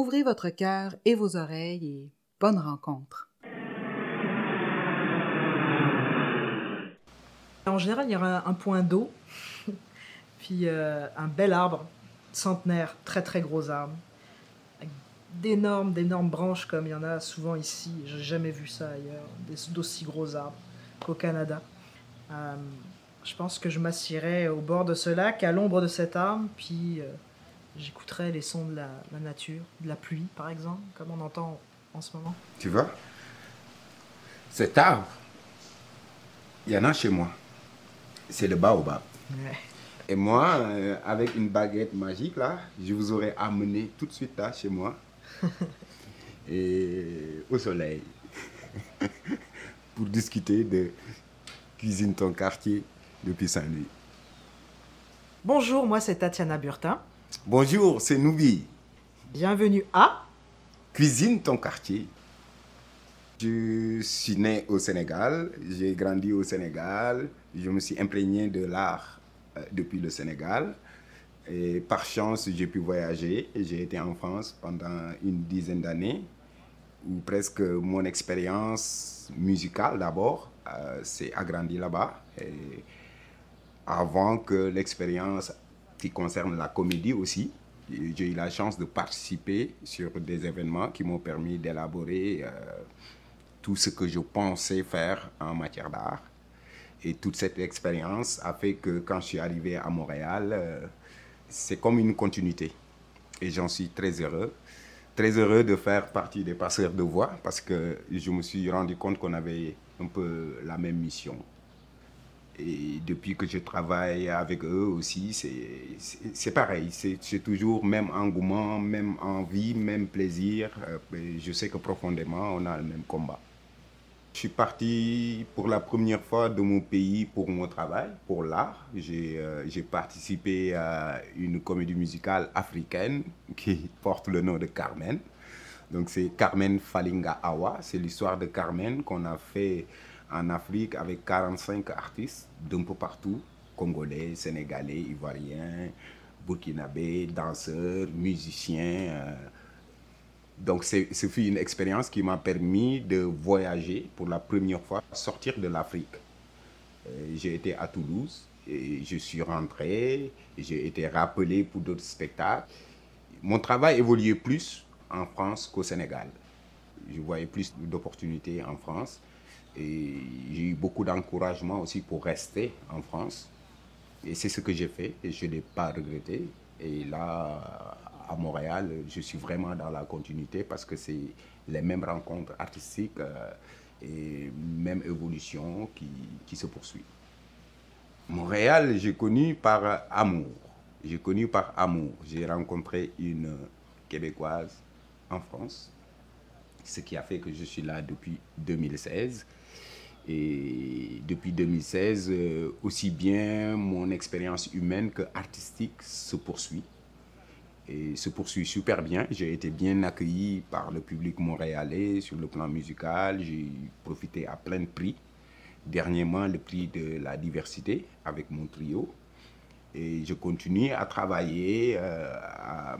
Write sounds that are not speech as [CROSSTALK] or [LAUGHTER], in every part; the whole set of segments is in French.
Ouvrez votre cœur et vos oreilles et bonne rencontre. En général, il y aura un point d'eau, [LAUGHS] puis euh, un bel arbre centenaire, très très gros arbre, avec d'énormes, d'énormes branches comme il y en a souvent ici. J'ai jamais vu ça ailleurs, d'aussi gros arbres qu'au Canada. Euh, je pense que je m'assierai au bord de ce lac, à l'ombre de cet arbre, puis euh, j'écouterai les sons de la, la nature, de la pluie par exemple, comme on entend en ce moment. Tu vois? Cet arbre, il y en a chez moi. C'est le baobab. Ouais. Et moi, euh, avec une baguette magique, là, je vous aurais amené tout de suite là, chez moi. [LAUGHS] et au soleil. [LAUGHS] pour discuter de cuisine ton quartier depuis Saint-Louis. Bonjour, moi c'est Tatiana Burtin. Bonjour, c'est Noubi. Bienvenue à Cuisine ton quartier. Je suis né au Sénégal, j'ai grandi au Sénégal, je me suis imprégné de l'art euh, depuis le Sénégal. Et par chance, j'ai pu voyager j'ai été en France pendant une dizaine d'années où presque mon expérience musicale d'abord euh, s'est agrandie là-bas. Avant que l'expérience qui concerne la comédie aussi, j'ai eu la chance de participer sur des événements qui m'ont permis d'élaborer euh, tout ce que je pensais faire en matière d'art. Et toute cette expérience a fait que quand je suis arrivé à Montréal, euh, c'est comme une continuité. Et j'en suis très heureux. Très heureux de faire partie des passeurs de voix parce que je me suis rendu compte qu'on avait un peu la même mission. Et depuis que je travaille avec eux aussi, c'est- pareil. C'est toujours même engouement, même envie, même plaisir. Euh, Je sais que profondément, on a le même combat. Je suis parti pour la première fois de mon pays pour mon travail, pour l'art. J'ai euh, participé à une comédie musicale africaine qui [LAUGHS] porte le nom de Carmen. Donc c'est Carmen Falinga Awa. C'est l'histoire de Carmen qu'on a fait en Afrique avec 45 artistes d'un peu partout. Congolais, Sénégalais, Ivoiriens, Burkinabés, danseurs, musiciens. euh, donc, ce fut une expérience qui m'a permis de voyager pour la première fois, sortir de l'Afrique. Euh, J'ai été à Toulouse et je suis rentré, j'ai été rappelé pour d'autres spectacles. Mon travail évoluait plus en France qu'au Sénégal. Je voyais plus d'opportunités en France j'ai eu beaucoup d'encouragement aussi pour rester en France. Et c'est ce que j'ai fait et je ne l'ai pas regretté. Et là, à Montréal, je suis vraiment dans la continuité parce que c'est les mêmes rencontres artistiques euh, et même évolution qui, qui se poursuit. Montréal, j'ai connu par amour. J'ai connu par amour. J'ai rencontré une Québécoise en France, ce qui a fait que je suis là depuis 2016. Et depuis 2016, euh, aussi bien mon expérience humaine que artistique se poursuit. Et se poursuit super bien. J'ai été bien accueilli par le public montréalais sur le plan musical. J'ai profité à plein de prix. Dernièrement, le prix de la diversité avec mon trio. Et je continue à travailler, euh, à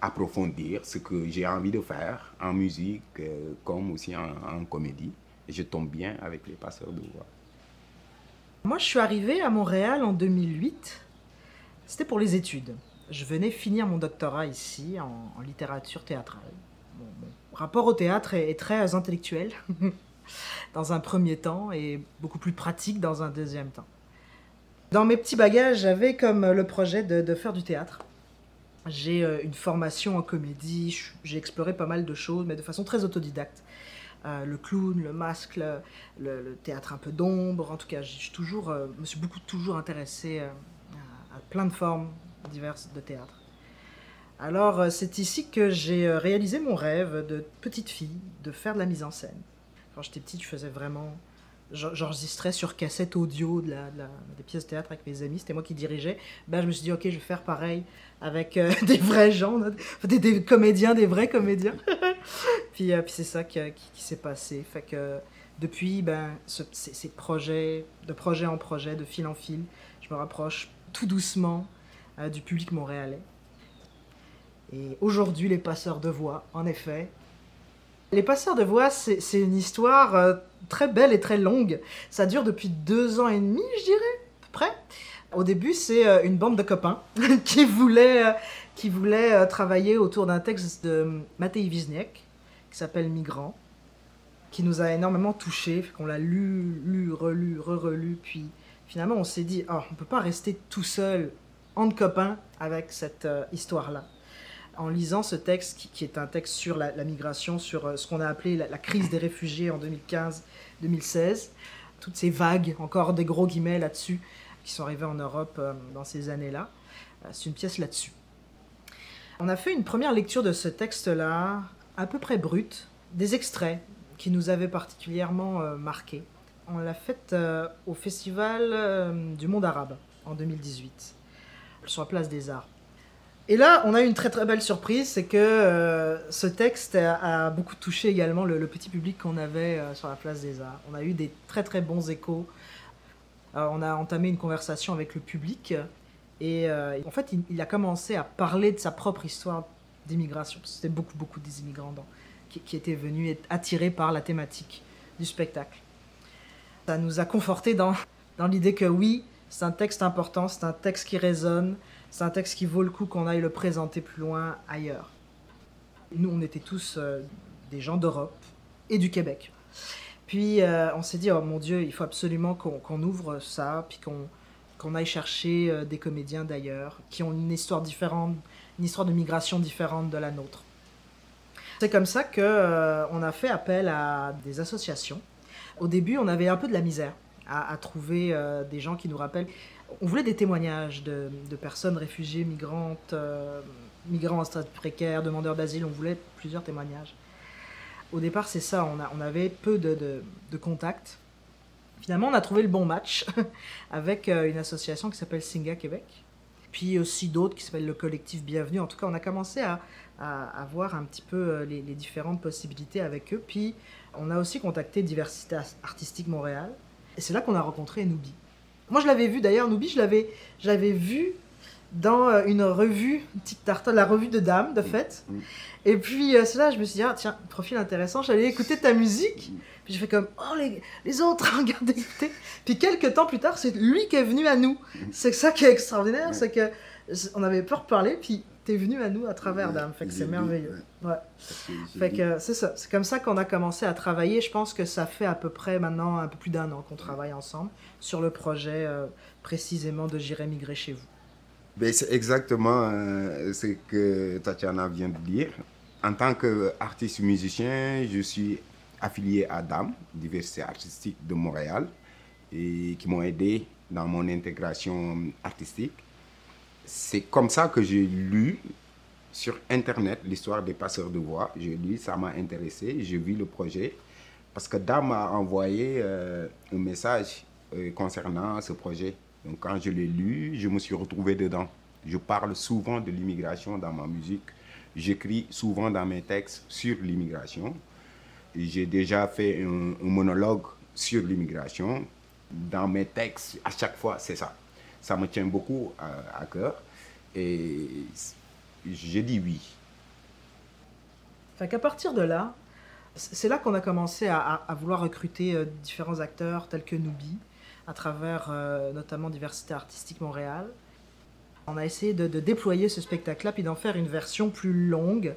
approfondir ce que j'ai envie de faire en musique euh, comme aussi en, en comédie. Je tombe bien avec les passeurs de voix. Moi, je suis arrivée à Montréal en 2008. C'était pour les études. Je venais finir mon doctorat ici en, littérature théâtrale. Mon, rapport au théâtre est, très intellectuel [LAUGHS] dans un premier temps et beaucoup plus pratique dans un deuxième temps. Dans mes petits bagages, j'avais comme le projet de, faire du théâtre. J'ai euh, une formation en comédie, j'ai exploré pas mal de choses, mais de façon très autodidacte. Euh, le clown, le masque, le, théâtre un peu d'ombre. En tout cas, j'ai toujours, euh, me suis beaucoup toujours intéressé euh, à, à plein de formes diverses de théâtre. Alors euh, c'est ici que j'ai réalisé mon rêve de petite fille, de faire de la mise en scène. Quand j'étais petite, je faisais vraiment... J'enregistrais sur cassette audio de la, des pièces de théâtre avec mes amis, c'était moi qui dirigeais. Ben, je me suis dit, ok, je vais faire pareil avec euh, [LAUGHS] des vrais gens, des, comédiens, des vrais comédiens. [LAUGHS] puis, puis c'est ça qui, qui, s'est passé. Fait depuis, ben, ces projets, de projet en projet, de fil en fil, je me rapproche tout doucement du public montréalais. Et aujourd'hui, les passeurs de voix, en effet. Les passeurs de voix, c'est une histoire euh, très belle et très longue. Ça dure depuis deux ans et demi, je dirais, à peu près. Au début, c'est euh, une bande de copains [LAUGHS] qui voulaient, euh, qui travailler autour d'un texte de Matei Wisniewski qui s'appelle Migrant, qui nous a énormément touchés, qu'on l'a lu, lu, relu, re-relu, puis finalement on s'est dit, oh, on ne peut pas rester tout seul, entre copains, avec cette histoire-là en lisant ce texte, qui, est un texte sur la, migration, sur euh, ce qu'on a appelé la, crise des réfugiés en 2015-2016, toutes ces vagues, encore des gros guillemets là-dessus, qui sont arrivées en Europe euh, dans ces années-là. Euh, c'est une pièce là-dessus. On a fait une première lecture de ce texte-là, à peu près brut, des extraits qui nous avaient particulièrement marqués. On l'a faite au Festival du Monde Arabe en 2018, sur la place des Arts. Et là, on a eu une très très belle surprise, c'est que euh, ce texte a, beaucoup touché également le, petit public qu'on avait euh, sur la place des Arts. On a eu des très très bons échos. Euh, on a entamé une conversation avec le public et en fait, il, a commencé à parler de sa propre histoire d'immigration. C'était beaucoup beaucoup des immigrants qui, étaient venus être attirés par la thématique du spectacle. Ça nous a conforté dans, dans l'idée que oui, c'est un texte important, c'est un texte qui résonne, c'est un texte qui vaut le coup qu'on aille le présenter plus loin ailleurs. Nous, on était tous euh, des gens d'Europe et du Québec. Puis euh, on s'est dit, oh mon Dieu, il faut absolument qu'on ouvre ça, puis qu'on aille chercher euh, des comédiens d'ailleurs, qui ont une histoire différente, une histoire de migration différente de la nôtre. C'est comme ça qu'on on a fait appel à des associations. Au début, on avait un peu de la misère à trouver des gens qui nous rappellent on voulait des témoignages de, personnes réfugiées, migrantes, euh, migrants en stade précaire, demandeurs d'asile. On voulait plusieurs témoignages. Au départ, c'est ça. On, avait peu de, contacts. Finalement, on a trouvé le bon match [LAUGHS] avec euh, une association qui s'appelle Singa Québec. Puis aussi d'autres qui s'appellent le collectif Bienvenue. En tout cas, on a commencé à, voir un petit peu euh, les, les différentes possibilités avec eux. Puis on a aussi contacté Diversité Artistique Montréal. Et c'est là qu'on a rencontré Noubi. Moi, je l'avais vu d'ailleurs, Noubi, je l'avais, vu dans euh, une revue, petite tarte, la revue de Dame, de mm. fait. Mm. Et puis, euh, c'est là, je me suis dit, ah, tiens, profil intéressant, j'allais écouter ta musique. Mm. Puis je fais comme, oh, les, les autres, [LAUGHS] regardez, écoutez. Puis quelques temps plus tard, c'est lui qui est venu à nous. C'est ça qui est extraordinaire, c'est que on avait peur de parler, puis t'es venu à nous à travers Dame. Fait que c'est merveilleux. Ouais. Fait que c'est ça. C'est comme ça qu'on a commencé à travailler. Je pense que ça fait à peu près maintenant un peu plus d'un an qu'on travaille ensemble sur le projet euh, précisément de J'irai migrer chez vous. Ben, c'est exactement euh, ce que Tatiana vient de dire. En tant qu'artiste musicien, je suis affilié à DAM, Diversité artistique de Montréal, et qui m'ont aidé dans mon intégration artistique c'est comme ça que j'ai lu sur Internet l'histoire des passeurs de voix. J'ai lu, ça m'a intéressé, j'ai vu le projet. Parce que Dame m'a envoyé euh, un message euh, concernant ce projet. Donc quand je l'ai lu, je me suis retrouvé dedans. Je parle souvent de l'immigration dans ma musique. J'écris souvent dans mes textes sur l'immigration. J'ai déjà fait un monologue sur l'immigration. Dans mes textes, à chaque fois, c'est ça ça me tient beaucoup à, cœur. Et j'ai dit oui. Fait qu'à partir de là, c'est là qu'on a commencé à, vouloir recruter euh, différents acteurs tels que Nubi, à travers euh, notamment Diversité Artistique Montréal. On a essayé de, déployer ce spectacle-là, puis d'en faire une version plus longue,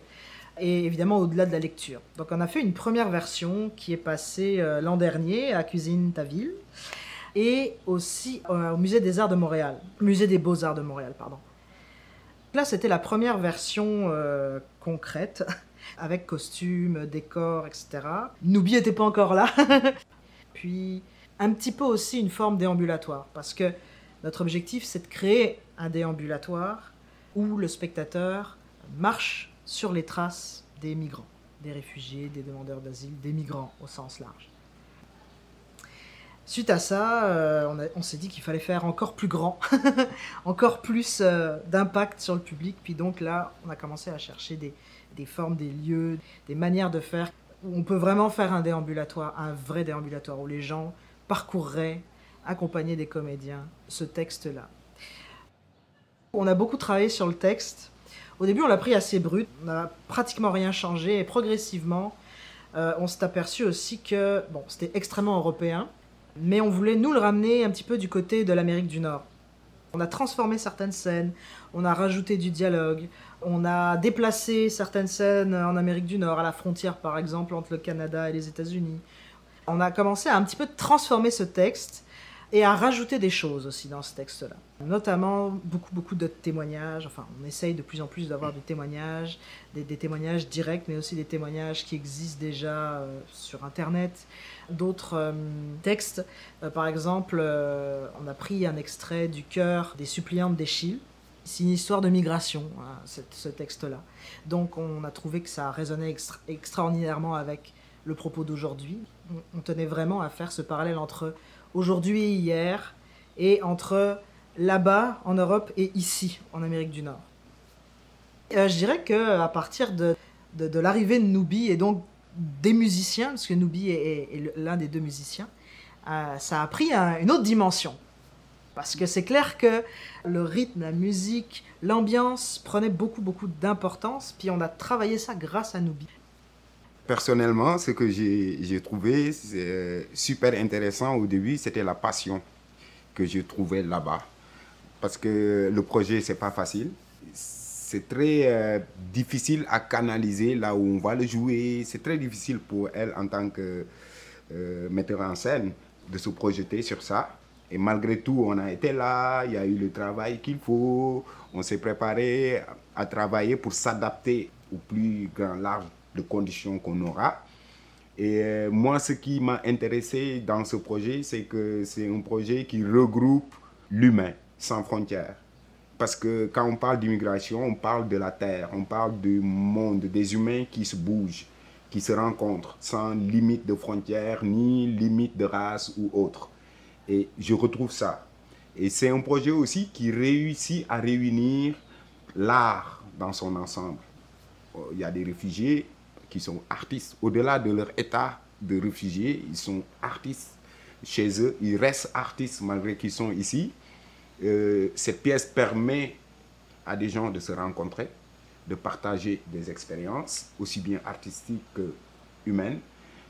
et évidemment au-delà de la lecture. Donc on a fait une première version qui est passée euh, l'an dernier à Cuisine Ta Ville et aussi euh, au Musée des Arts de Montréal, Musée des Beaux-Arts de Montréal, pardon. Là, c'était la première version euh, concrète, [LAUGHS] avec costumes, décors, etc. Noubi n'était pas encore là. [LAUGHS] Puis, un petit peu aussi une forme déambulatoire, parce que notre objectif, c'est de créer un déambulatoire où le spectateur marche sur les traces des migrants, des réfugiés, des demandeurs d'asile, des migrants au sens large. Suite à ça, euh, on, s'est dit qu'il fallait faire encore plus grand, [LAUGHS] encore plus euh, d'impact sur le public. Puis donc là, on a commencé à chercher des, formes, des lieux, des manières de faire où on peut vraiment faire un déambulatoire, un vrai déambulatoire, où les gens parcourraient, accompagnés des comédiens, ce texte-là. On a beaucoup travaillé sur le texte. Au début, on l'a pris assez brut, on n'a pratiquement rien changé, et progressivement, euh, on s'est aperçu aussi que bon, c'était extrêmement européen mais on voulait nous le ramener un petit peu du côté de l'Amérique du Nord. On a transformé certaines scènes, on a rajouté du dialogue, on a déplacé certaines scènes en Amérique du Nord, à la frontière par exemple entre le Canada et les États-Unis. On a commencé à un petit peu transformer ce texte et à rajouter des choses aussi dans ce texte-là. Notamment beaucoup, beaucoup de témoignages. Enfin, on essaye de plus en plus d'avoir des témoignages, des, témoignages directs, mais aussi des témoignages qui existent déjà euh, sur Internet. D'autres euh, textes, euh, par exemple, on a pris un extrait du cœur des suppliantes d'Échille. C'est une histoire de migration, hein, ce texte-là. Donc on a trouvé que ça résonnait extraordinairement avec le propos d'aujourd'hui. on tenait vraiment à faire ce parallèle entre aujourd'hui et hier, et entre là-bas en Europe et ici en Amérique du Nord. Euh, je dirais que à partir de, l'arrivée de Nubi et donc des musiciens, parce que Nubi est, l'un des deux musiciens, euh, ça a pris une autre dimension. Parce que c'est clair que le rythme, la musique, l'ambiance prenaient beaucoup, beaucoup d'importance. Puis on a travaillé ça grâce à Nubi. Personnellement, ce que j'ai trouvé super intéressant au début, c'était la passion que je trouvais là-bas. Parce que le projet, c'est pas facile. C'est très euh, difficile à canaliser là où on va le jouer. C'est très difficile pour elle en tant que euh, metteur en scène de se projeter sur ça. Et malgré tout, on a été là, il y a eu le travail qu'il faut, on s'est préparé à travailler pour s'adapter au plus grand large de conditions qu'on aura. Et euh, moi, ce qui m'a intéressé dans ce projet, c'est que c'est un projet qui regroupe l'humain sans frontières. Parce que quand on parle d'immigration, on parle de la terre, on parle du monde, des humains qui se bougent, qui se rencontrent sans limite de frontières, ni limite de race ou autre. Et je retrouve ça. Et c'est un projet aussi qui réussit à réunir l'art dans son ensemble. Il y a des réfugiés, qui sont artistes. Au-delà de leur état de réfugiés, ils sont artistes chez eux. Ils restent artistes malgré qu'ils sont ici. Euh, cette pièce permet à des gens de se rencontrer, de partager des expériences, aussi bien artistiques que humaines.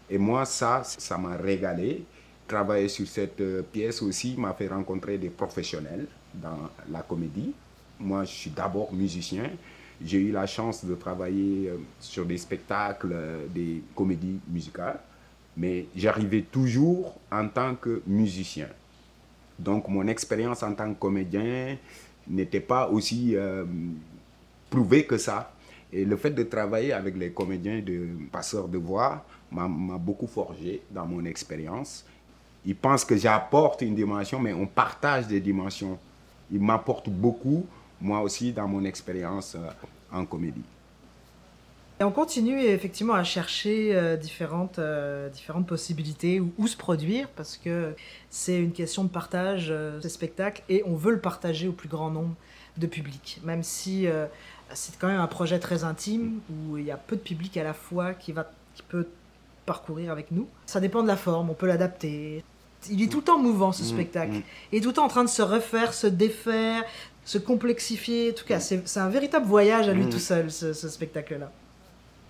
Et moi, ça, ça m'a régalé. Travailler sur cette euh, pièce aussi m'a fait rencontrer des professionnels dans la comédie. Moi, je suis d'abord musicien. J'ai eu la chance de travailler euh, sur des spectacles, euh, des comédies musicales, mais j'arrivais toujours en tant que musicien. Donc mon expérience en tant que comédien n'était pas aussi euh, prouvée que ça. Et le fait de travailler avec les comédiens de passeurs de voix m'a beaucoup forgé dans mon expérience. Ils pensent que j'apporte une dimension, mais on partage des dimensions. Ils m'apportent beaucoup moi aussi dans mon expérience euh, en comédie. Et on continue effectivement à chercher euh, différentes, euh, différentes possibilités où, où, se produire parce que c'est une question de partage, ces spectacles, et on veut le partager au plus grand nombre de public. Même si c'est quand même un projet très intime où il y a peu de public à la fois qui, va, qui peut parcourir avec nous. Ça dépend de la forme, on peut l'adapter. Il est tout le temps mouvant ce mmh, spectacle. Mmh. Il est tout le temps en train de se refaire, se défaire, se complexifier. En tout cas, c'est un véritable voyage à lui mmh. tout seul, ce, spectacle-là.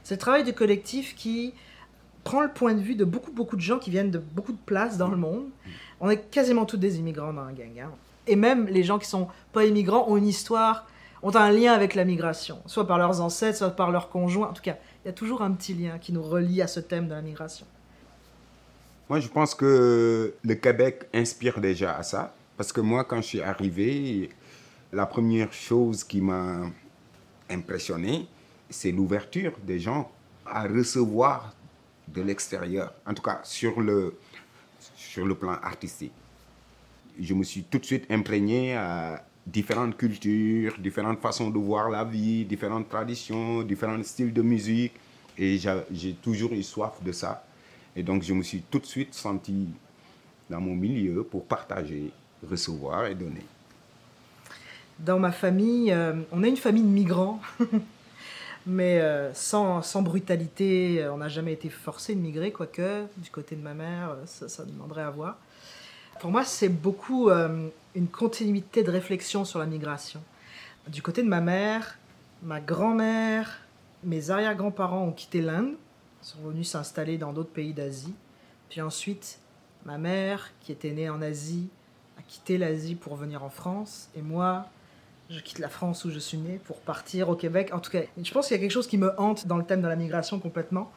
C'est le travail du collectif qui prend le point de vue de beaucoup, beaucoup de gens qui viennent de beaucoup de places dans le monde. Mmh. On est quasiment tous des immigrants dans un gang. Hein. Et même les gens qui sont pas immigrants ont une histoire, ont un lien avec la migration, soit par leurs ancêtres, soit par leurs conjoints. En tout cas, il y a toujours un petit lien qui nous relie à ce thème de la migration. Moi, je pense que le Québec inspire déjà à ça. Parce que moi, quand je suis arrivé, la première chose qui m'a impressionné, c'est l'ouverture des gens à recevoir de l'extérieur, en tout cas sur le, sur le plan artistique. Je me suis tout de suite imprégné différentes cultures, différentes façons de voir la vie, différentes traditions, différents styles de musique. Et j'ai toujours eu soif de ça. Et donc, je me suis tout de suite senti dans mon milieu pour partager, recevoir et donner. Dans ma famille, euh, on a une famille de migrants, [LAUGHS] mais euh, sans, sans, brutalité. On n'a jamais été forcé de migrer, quoique du côté de ma mère, ça, ça demanderait à voir. Pour moi, c'est beaucoup euh, une continuité de réflexion sur la migration. Du côté de ma mère, ma grand-mère, mes arrière-grands-parents ont quitté l'Inde, sont venus s'installer dans d'autres pays d'Asie. Puis ensuite, ma mère, qui était née en Asie, a quitté l'Asie pour venir en France. Et moi, je quitte la France où je suis née pour partir au Québec. En tout cas, je pense qu'il y a quelque chose qui me hante dans le thème de la migration complètement.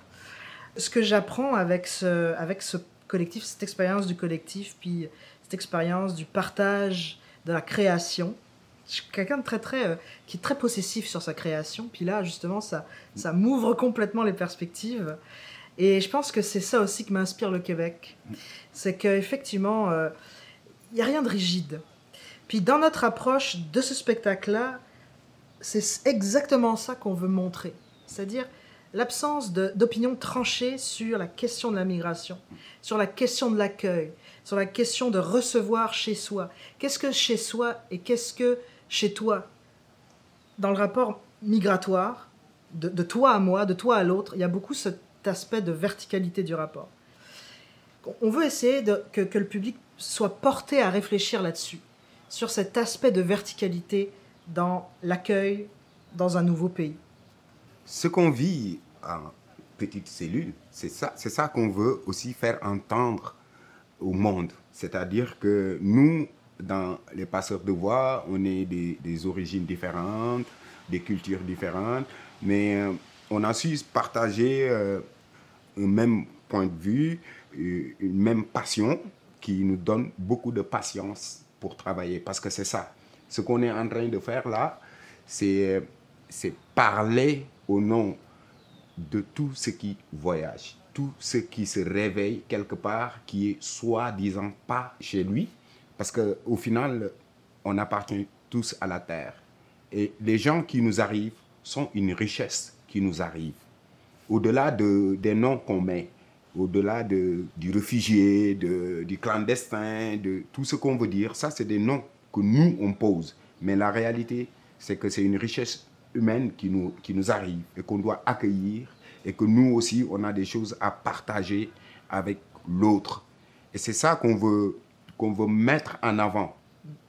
Ce que j'apprends avec ce, collectif, cette expérience du collectif, puis cette expérience du partage de la création. Je suis quelqu'un de très, très, euh, qui est très possessif sur sa création. Puis là, justement, ça, ça m'ouvre complètement les perspectives. Et je pense que c'est ça aussi qui m'inspire le Québec. C'est qu'effectivement, euh, il n'y a rien de rigide. Puis dans notre approche de ce spectacle-là, c'est exactement ça qu'on veut montrer. C'est-à-dire, l'absence d'opinion tranchée sur la question de la migration, sur la question de l'accueil, sur la question de recevoir chez soi. Qu'est-ce que chez soi et qu'est-ce que chez toi? Dans le rapport migratoire, de, toi à moi, de toi à l'autre, il y a beaucoup cet aspect de verticalité du rapport. On veut essayer que, le public soit porté à réfléchir là-dessus, sur cet aspect de verticalité dans l'accueil dans un nouveau pays ce qu'on vit en petite cellule, c'est ça, ça qu'on veut aussi faire entendre au monde. C'est-à-dire que nous, dans les passeurs de voix, on est des, origines différentes, des cultures différentes, mais euh, on a su partager euh, un même point de vue, euh, une même passion qui nous donne beaucoup de patience pour travailler. Parce que c'est ça. Ce qu'on est en train de faire là, c'est parler au nom de tout ce qui voyage, tout ce qui se réveille quelque part, qui est soi-disant pas chez lui, parce qu'au final, on appartient tous à la terre. Et les gens qui nous arrivent sont une richesse qui nous arrive. Au-delà de, des noms qu'on met, au-delà de, du réfugié, de, du clandestin, de tout ce qu'on veut dire, ça c'est des noms que nous on pose. Mais la réalité, c'est que c'est une richesse humaine qui nous, qui nous arrive et qu'on doit accueillir et que nous aussi, on a des choses à partager avec l'autre. Et c'est ça qu'on veut, qu'on veut mettre en avant.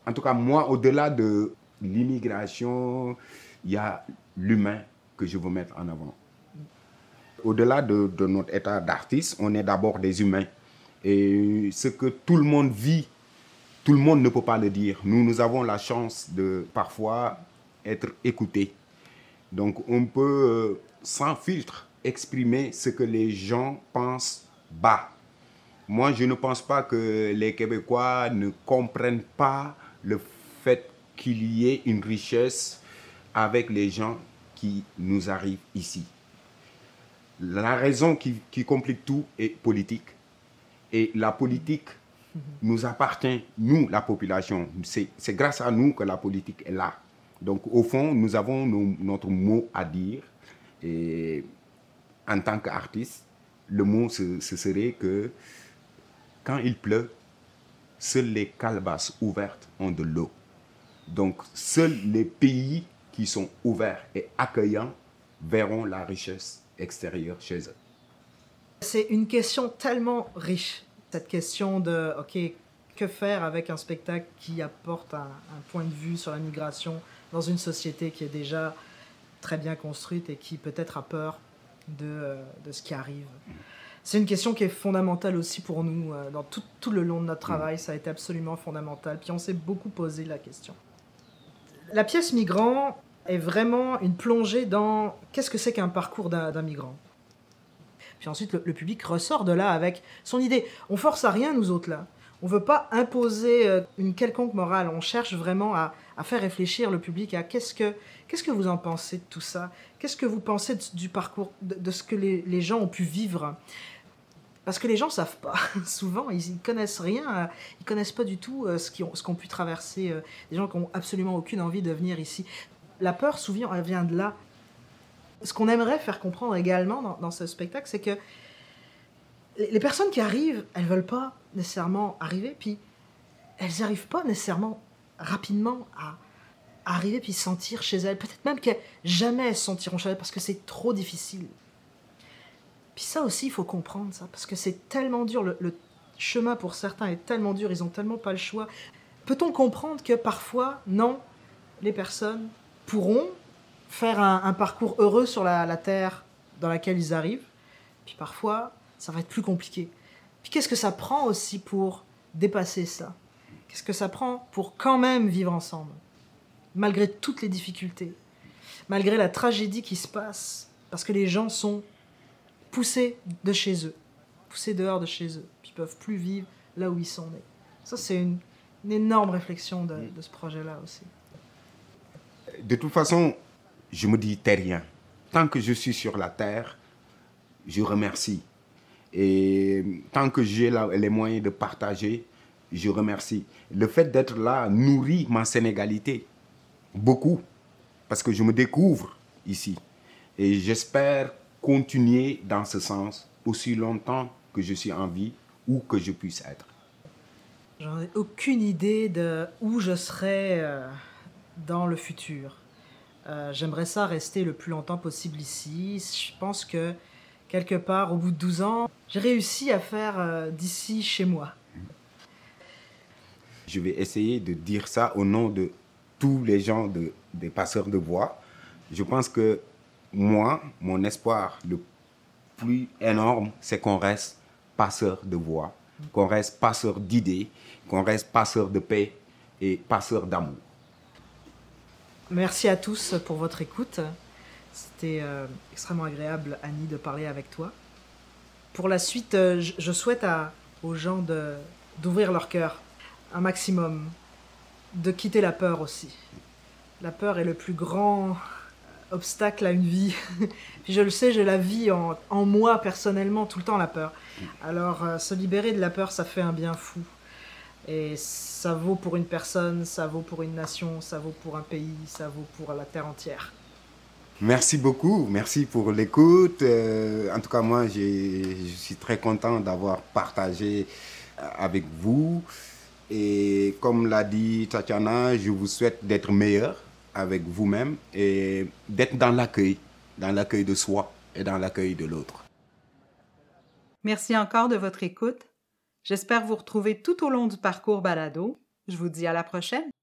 En tout cas, moi, au-delà de l'immigration, il y a l'humain que je veux mettre en avant. Au-delà de, notre état d'artiste, on est d'abord des humains. Et ce que tout le monde vit, tout le monde ne peut pas le dire. Nous, nous avons la chance de parfois être écoutés. Donc on peut, euh, sans filtre, exprimer ce que les gens pensent bas. Moi, je ne pense pas que les Québécois ne comprennent pas le fait qu'il y ait une richesse avec les gens qui nous arrivent ici. La raison qui, complique tout est politique. Et la politique nous appartient, nous, la population. C'est grâce à nous que la politique est là. Donc, au fond, nous avons notre mot à dire. Et en tant qu'artiste, le mot, ce, serait que quand il pleut, seules les calebasses ouvertes ont de l'eau. Donc, seuls les pays qui sont ouverts et accueillants verront la richesse extérieure chez eux. C'est une question tellement riche, cette question de, OK, que faire avec un spectacle qui apporte un point de vue sur la migration, dans une société qui est déjà très bien construite et qui peut-être a peur de, euh, de ce qui arrive? C'est une question qui est fondamentale aussi pour nous. Euh, dans tout, tout, le long de notre travail, ça a été absolument fondamental. Puis on s'est beaucoup posé la question. La pièce Migrant est vraiment une plongée dans qu'est-ce que c'est qu'un parcours d'un migrant. Puis ensuite, le, public ressort de là avec son idée. On force à rien, nous autres, là. On ne veut pas imposer euh, une quelconque morale. On cherche vraiment à, faire réfléchir le public à qu'est-ce que, qu'est-ce que vous en pensez de tout ça? Qu'est-ce que vous pensez du parcours, de, ce que les, gens ont pu vivre? Parce que les gens savent pas. [LAUGHS] Souvent, ils, ne connaissent rien. Ils connaissent pas du tout euh, ce qu'ont pu traverser euh, des gens qui ont absolument aucune envie de venir ici. La peur, souvent, elle vient de là. Ce qu'on aimerait faire comprendre également dans, ce spectacle, c'est que les personnes qui arrivent, elles veulent pas nécessairement arriver, puis elles n'arrivent pas nécessairement rapidement à, arriver puis sentir chez elles. Peut-être même que jamais elles se sentiront chez elles parce que c'est trop difficile. Puis ça aussi, il faut comprendre ça, parce que c'est tellement dur. Le, chemin pour certains est tellement dur, ils ont tellement pas le choix. Peut-on comprendre que parfois, non, les personnes pourront faire un, parcours heureux sur la, la, terre dans laquelle ils arrivent, puis parfois, ça va être plus compliqué. Puis qu'est-ce que ça prend aussi pour dépasser ça? Qu'est-ce que ça prend pour quand même vivre ensemble, malgré toutes les difficultés, malgré la tragédie qui se passe, parce que les gens sont poussés de chez eux, poussés dehors de chez eux, puis ils peuvent plus vivre là où ils sont nés. Ça, c'est une, énorme réflexion de, ce projet-là aussi. De toute façon, je me dis terrien. Tant que je suis sur la terre, je remercie. Et tant que j'ai les moyens de partager, je remercie. Le fait d'être là nourrit ma sénégalité beaucoup, parce que je me découvre ici. Et j'espère continuer dans ce sens aussi longtemps que je suis en vie ou que je puisse être. J'en ai aucune idée de où je serai euh, dans le futur. Euh, j'aimerais ça rester le plus longtemps possible ici. Je pense que quelque part, au bout de 12 ans, j'ai réussi à faire euh, d'ici chez moi. Je vais essayer de dire ça au nom de tous les gens de, des passeurs de voix. Je pense que moi, mon espoir le plus énorme, c'est qu'on reste passeur de voix, qu'on reste passeur d'idées, qu'on reste passeur de paix et passeur d'amour. Merci à tous pour votre écoute. C'était euh, extrêmement agréable, Annie, de parler avec toi. Pour la suite, euh, je, souhaite aux gens d'ouvrir leur cœur un maximum, de quitter la peur aussi. La peur est le plus grand obstacle à une vie. [LAUGHS] Je le sais, j'ai la vie en, moi personnellement, tout le temps la peur. Alors euh, se libérer de la peur, ça fait un bien fou. Et ça vaut pour une personne, ça vaut pour une nation, ça vaut pour un pays, ça vaut pour la terre entière. Merci beaucoup, merci pour l'écoute. Euh, en tout cas, moi, je suis très content d'avoir partagé euh, avec vous. Et comme l'a dit Tatiana, je vous souhaite d'être meilleur avec vous-même et d'être dans l'accueil, dans l'accueil de soi et dans l'accueil de l'autre. Merci encore de votre écoute. J'espère vous retrouver tout au long du parcours balado. Je vous dis à la prochaine.